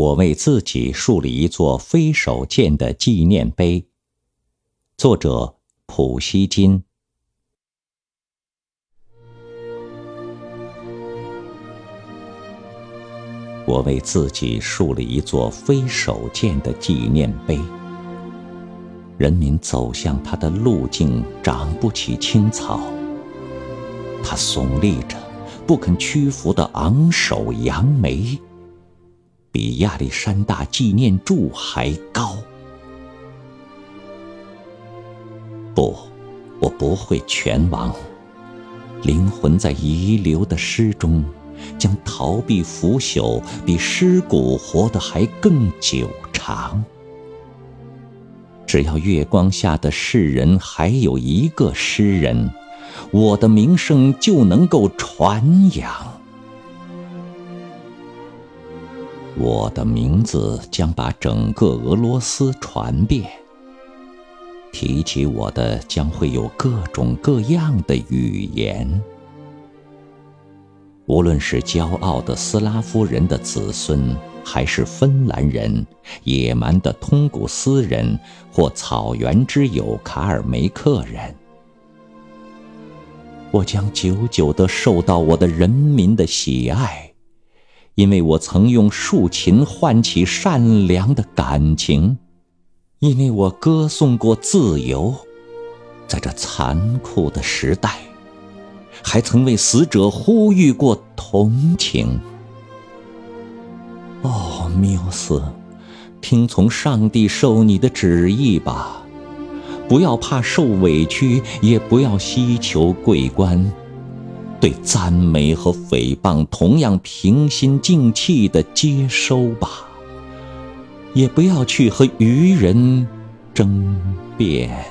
我为自己树立一座非手剑的纪念碑。作者：普希金。我为自己树立一座非手剑的纪念碑。人民走向他的路径长不起青草，他耸立着不肯屈服的昂首扬眉。比亚历山大纪念柱还高。不，我不会全亡。灵魂在遗留的诗中，将逃避腐朽，比尸骨活得还更久长。只要月光下的世人还有一个诗人，我的名声就能够传扬。我的名字将把整个俄罗斯传遍。提起我的，将会有各种各样的语言。无论是骄傲的斯拉夫人的子孙，还是芬兰人、野蛮的通古斯人，或草原之友卡尔梅克人，我将久久地受到我的人民的喜爱。因为我曾用竖琴唤起善良的感情，因为我歌颂过自由，在这残酷的时代，还曾为死者呼吁过同情。哦，缪斯，听从上帝授你的旨意吧，不要怕受委屈，也不要希求桂冠。对赞美和诽谤同样平心静气的接收吧，也不要去和愚人争辩。